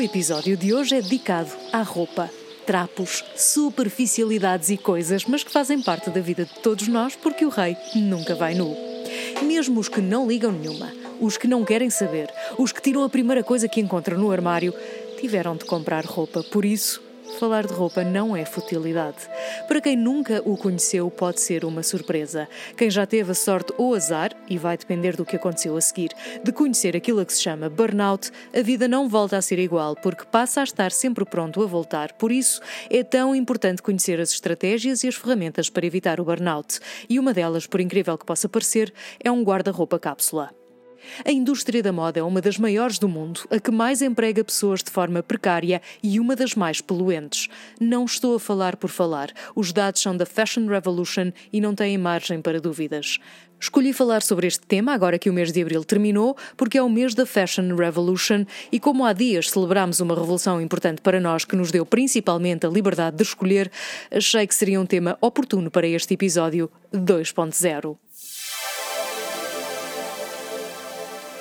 episódio de hoje é dedicado à roupa. Trapos, superficialidades e coisas, mas que fazem parte da vida de todos nós porque o rei nunca vai nu. Mesmo os que não ligam nenhuma, os que não querem saber, os que tiram a primeira coisa que encontram no armário, tiveram de comprar roupa. Por isso, falar de roupa não é futilidade. Para quem nunca o conheceu, pode ser uma surpresa. Quem já teve a sorte ou azar, e vai depender do que aconteceu a seguir, de conhecer aquilo que se chama burnout, a vida não volta a ser igual, porque passa a estar sempre pronto a voltar. Por isso, é tão importante conhecer as estratégias e as ferramentas para evitar o burnout. E uma delas, por incrível que possa parecer, é um guarda-roupa cápsula. A indústria da moda é uma das maiores do mundo, a que mais emprega pessoas de forma precária e uma das mais poluentes. Não estou a falar por falar, os dados são da Fashion Revolution e não têm margem para dúvidas. Escolhi falar sobre este tema agora que o mês de abril terminou, porque é o mês da Fashion Revolution e, como há dias celebramos uma revolução importante para nós que nos deu principalmente a liberdade de escolher, achei que seria um tema oportuno para este episódio 2.0.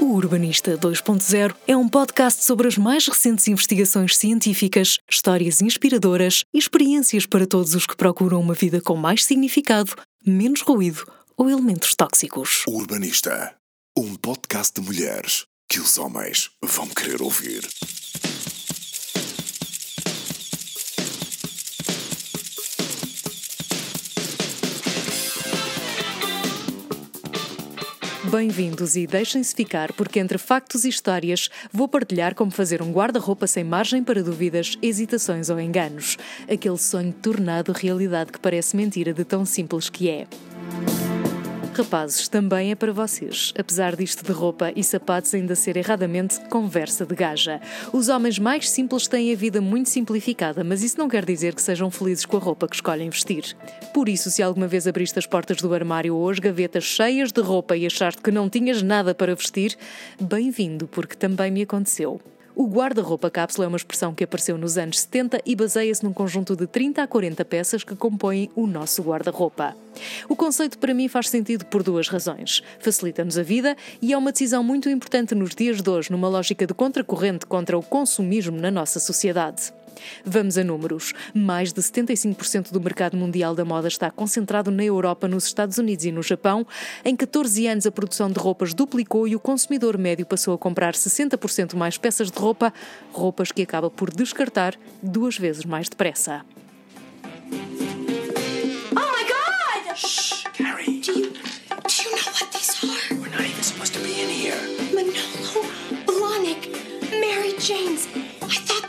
O Urbanista 2.0 é um podcast sobre as mais recentes investigações científicas, histórias inspiradoras e experiências para todos os que procuram uma vida com mais significado, menos ruído ou elementos tóxicos. Urbanista, um podcast de mulheres que os homens vão querer ouvir. Bem-vindos e deixem-se ficar, porque entre factos e histórias vou partilhar como fazer um guarda-roupa sem margem para dúvidas, hesitações ou enganos. Aquele sonho tornado realidade que parece mentira de tão simples que é. Rapazes, também é para vocês. Apesar disto de roupa e sapatos ainda ser erradamente conversa de gaja. Os homens mais simples têm a vida muito simplificada, mas isso não quer dizer que sejam felizes com a roupa que escolhem vestir. Por isso, se alguma vez abriste as portas do armário ou as gavetas cheias de roupa e achaste que não tinhas nada para vestir, bem-vindo, porque também me aconteceu. O guarda-roupa cápsula é uma expressão que apareceu nos anos 70 e baseia-se num conjunto de 30 a 40 peças que compõem o nosso guarda-roupa. O conceito para mim faz sentido por duas razões. Facilita-nos a vida e é uma decisão muito importante nos dias de hoje, numa lógica de contracorrente contra o consumismo na nossa sociedade. Vamos a números. Mais de 75% do mercado mundial da moda está concentrado na Europa, nos Estados Unidos e no Japão. Em 14 anos, a produção de roupas duplicou e o consumidor médio passou a comprar 60% mais peças de roupa, roupas que acaba por descartar duas vezes mais depressa. Oh my god! Shh, Carrie. Do you, do you know what these are? We're not even supposed to be in here. Manolo, Blahnik, Mary Janes. I thought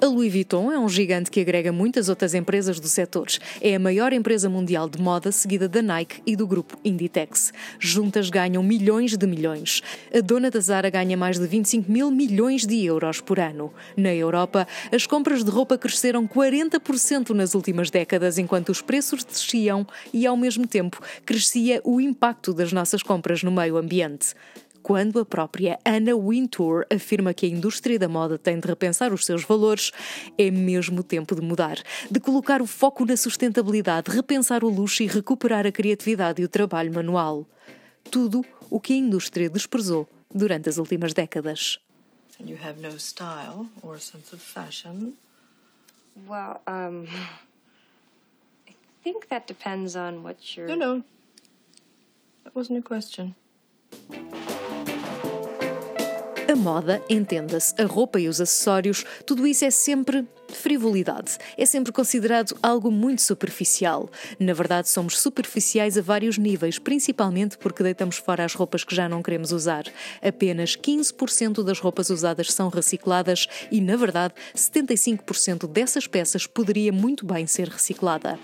A Louis Vuitton é um gigante que agrega muitas outras empresas do setor. É a maior empresa mundial de moda, seguida da Nike e do grupo Inditex. Juntas ganham milhões de milhões. A dona da Zara ganha mais de 25 mil milhões de euros por ano. Na Europa, as compras de roupa cresceram 40% nas últimas décadas, enquanto os preços desciam e, ao mesmo tempo, crescia o impacto das nossas compras no meio ambiente quando a própria Anna Wintour afirma que a indústria da moda tem de repensar os seus valores, é mesmo tempo de mudar, de colocar o foco na sustentabilidade, repensar o luxo e recuperar a criatividade e o trabalho manual. Tudo o que a indústria desprezou durante as últimas décadas. And you have no style or sense of fashion. Well, um, I think that depends on what you're. No, no. That wasn't a question. A moda, entenda-se, a roupa e os acessórios, tudo isso é sempre frivolidade. É sempre considerado algo muito superficial. Na verdade, somos superficiais a vários níveis, principalmente porque deitamos fora as roupas que já não queremos usar. Apenas 15% das roupas usadas são recicladas e, na verdade, 75% dessas peças poderia muito bem ser reciclada.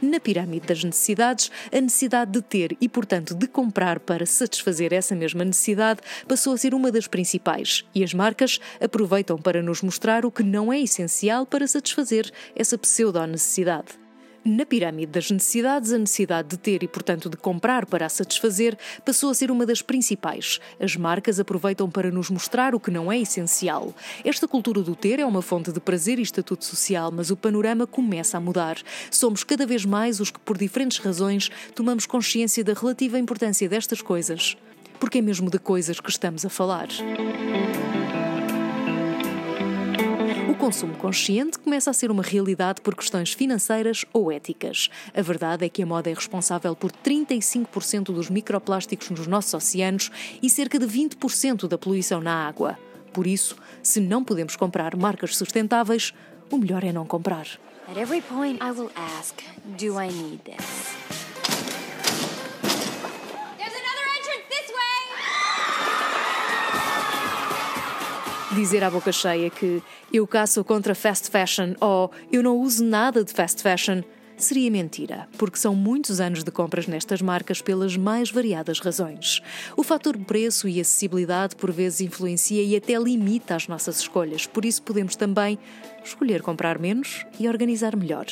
Na pirâmide das necessidades, a necessidade de ter e, portanto, de comprar para satisfazer essa mesma necessidade passou a ser uma das principais, e as marcas aproveitam para nos mostrar o que não é essencial para satisfazer essa pseudo-necessidade. Na pirâmide das necessidades, a necessidade de ter e, portanto, de comprar para a satisfazer passou a ser uma das principais. As marcas aproveitam para nos mostrar o que não é essencial. Esta cultura do ter é uma fonte de prazer e estatuto social, mas o panorama começa a mudar. Somos cada vez mais os que, por diferentes razões, tomamos consciência da relativa importância destas coisas. Porque é mesmo de coisas que estamos a falar. Consumo consciente começa a ser uma realidade por questões financeiras ou éticas. A verdade é que a moda é responsável por 35% dos microplásticos nos nossos oceanos e cerca de 20% da poluição na água. Por isso, se não podemos comprar marcas sustentáveis, o melhor é não comprar. At every point, I will ask, do I need this? Dizer à boca cheia que eu caço contra fast fashion ou eu não uso nada de fast fashion seria mentira, porque são muitos anos de compras nestas marcas pelas mais variadas razões. O fator preço e acessibilidade por vezes influencia e até limita as nossas escolhas, por isso podemos também escolher comprar menos e organizar melhor.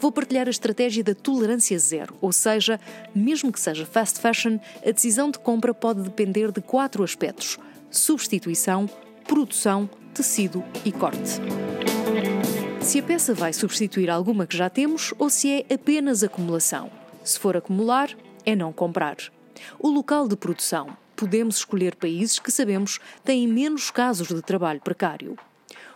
Vou partilhar a estratégia da tolerância zero, ou seja, mesmo que seja fast fashion, a decisão de compra pode depender de quatro aspectos: substituição, produção, tecido e corte se a peça vai substituir alguma que já temos ou se é apenas acumulação. Se for acumular, é não comprar. O local de produção. Podemos escolher países que sabemos têm menos casos de trabalho precário.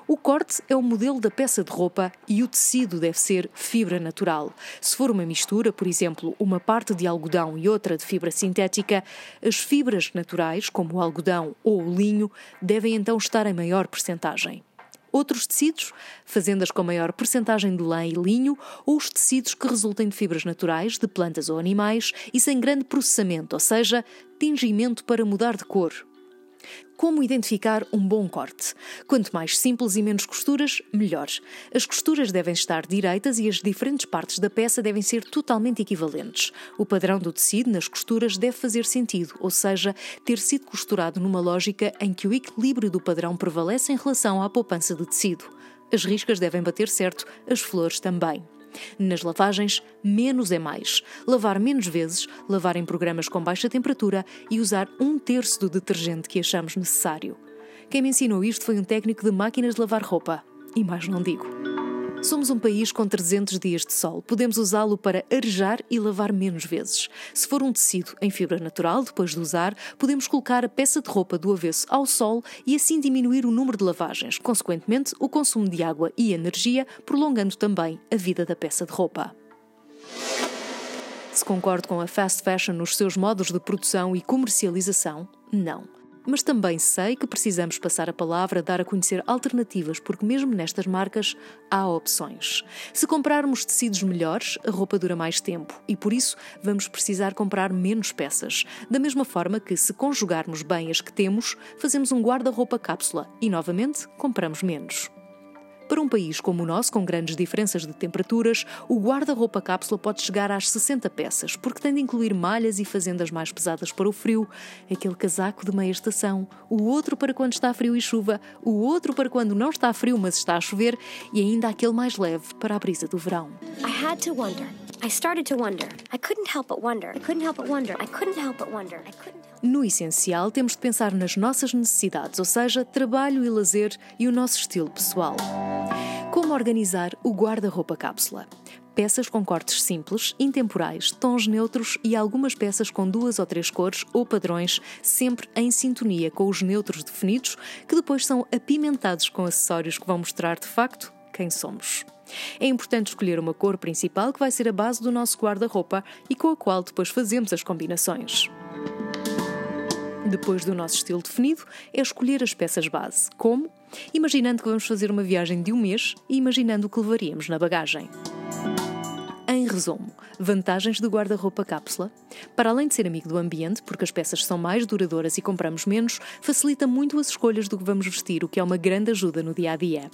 O corte é o modelo da peça de roupa e o tecido deve ser fibra natural. Se for uma mistura, por exemplo, uma parte de algodão e outra de fibra sintética, as fibras naturais, como o algodão ou o linho, devem então estar em maior percentagem outros tecidos, fazendas com maior percentagem de lã e linho, ou os tecidos que resultem de fibras naturais, de plantas ou animais e sem grande processamento, ou seja, tingimento para mudar de cor. Como identificar um bom corte? Quanto mais simples e menos costuras, melhor. As costuras devem estar direitas e as diferentes partes da peça devem ser totalmente equivalentes. O padrão do tecido nas costuras deve fazer sentido, ou seja, ter sido costurado numa lógica em que o equilíbrio do padrão prevalece em relação à poupança de tecido. As riscas devem bater certo, as flores também. Nas lavagens, menos é mais. Lavar menos vezes, lavar em programas com baixa temperatura e usar um terço do detergente que achamos necessário. Quem me ensinou isto foi um técnico de máquinas de lavar roupa. E mais não digo. Somos um país com 300 dias de sol. Podemos usá-lo para arejar e lavar menos vezes. Se for um tecido em fibra natural, depois de usar, podemos colocar a peça de roupa do avesso ao sol e assim diminuir o número de lavagens, consequentemente, o consumo de água e energia, prolongando também a vida da peça de roupa. Se concordo com a fast fashion nos seus modos de produção e comercialização, não mas também sei que precisamos passar a palavra, dar a conhecer alternativas, porque mesmo nestas marcas há opções. Se comprarmos tecidos melhores, a roupa dura mais tempo e por isso vamos precisar comprar menos peças. Da mesma forma que, se conjugarmos bem as que temos, fazemos um guarda-roupa cápsula e novamente compramos menos. Para um país como o nosso, com grandes diferenças de temperaturas, o guarda-roupa cápsula pode chegar às 60 peças, porque tem de incluir malhas e fazendas mais pesadas para o frio, aquele casaco de meia estação, o outro para quando está frio e chuva, o outro para quando não está frio, mas está a chover, e ainda aquele mais leve para a brisa do verão. I had to wonder. I started to wonder. I couldn't help but wonder. I couldn't help but wonder. I couldn't help but wonder. I couldn't no essencial, temos de pensar nas nossas necessidades, ou seja, trabalho e lazer e o nosso estilo pessoal. Como organizar o guarda-roupa cápsula? Peças com cortes simples, intemporais, tons neutros e algumas peças com duas ou três cores ou padrões, sempre em sintonia com os neutros definidos, que depois são apimentados com acessórios que vão mostrar de facto quem somos. É importante escolher uma cor principal que vai ser a base do nosso guarda-roupa e com a qual depois fazemos as combinações. Depois do nosso estilo definido, é escolher as peças base. Como? Imaginando que vamos fazer uma viagem de um mês e imaginando o que levaríamos na bagagem. Em resumo, vantagens do guarda-roupa cápsula. Para além de ser amigo do ambiente, porque as peças são mais duradouras e compramos menos, facilita muito as escolhas do que vamos vestir, o que é uma grande ajuda no dia a dia.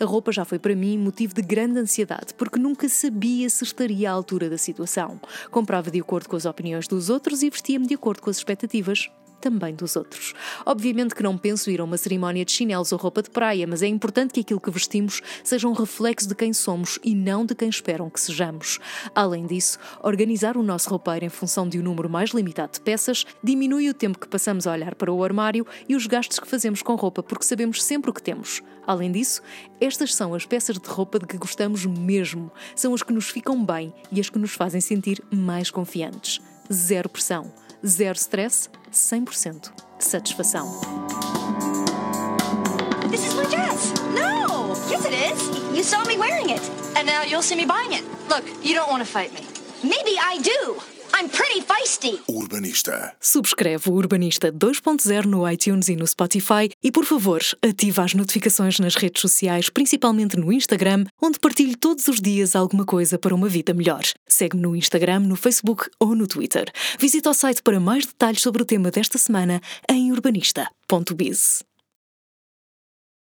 A roupa já foi para mim motivo de grande ansiedade, porque nunca sabia se estaria à altura da situação. Comprava de acordo com as opiniões dos outros e vestia-me de acordo com as expectativas também dos outros. Obviamente que não penso ir a uma cerimónia de chinelos ou roupa de praia, mas é importante que aquilo que vestimos seja um reflexo de quem somos e não de quem esperam que sejamos. Além disso, organizar o nosso roupeiro em função de um número mais limitado de peças diminui o tempo que passamos a olhar para o armário e os gastos que fazemos com roupa, porque sabemos sempre o que temos. Além disso, estas são as peças de roupa de que gostamos mesmo. São as que nos ficam bem e as que nos fazem sentir mais confiantes. Zero pressão Zero stress, 100% de satisfação. This is my dress! No! Yes, it is. You saw me wearing it. And now you'll see me buying it. Look, you don't want to fight me. Maybe I do. I'm pretty feisty. Urbanista. Subscreve o Urbanista 2.0 no iTunes e no Spotify e, por favor, ativa as notificações nas redes sociais, principalmente no Instagram, onde partilho todos os dias alguma coisa para uma vida melhor. Segue-me no Instagram, no Facebook ou no Twitter. Visita o site para mais detalhes sobre o tema desta semana em urbanista.biz.